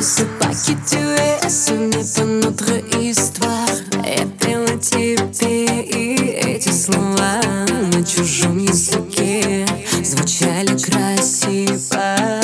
Tu es, ce n'est pas notre histoire Я пела тебе и эти слова На чужом языке звучали красиво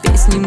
высочество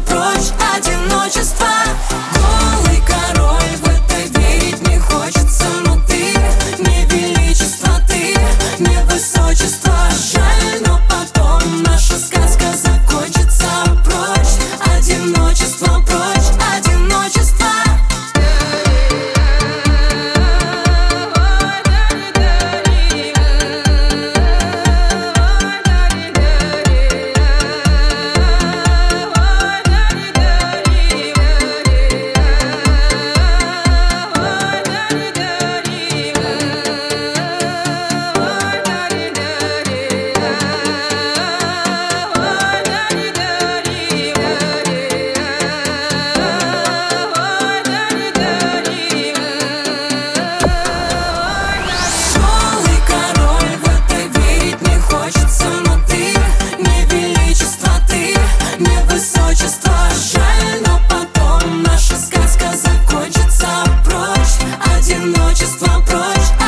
одиночество, одиночество прочь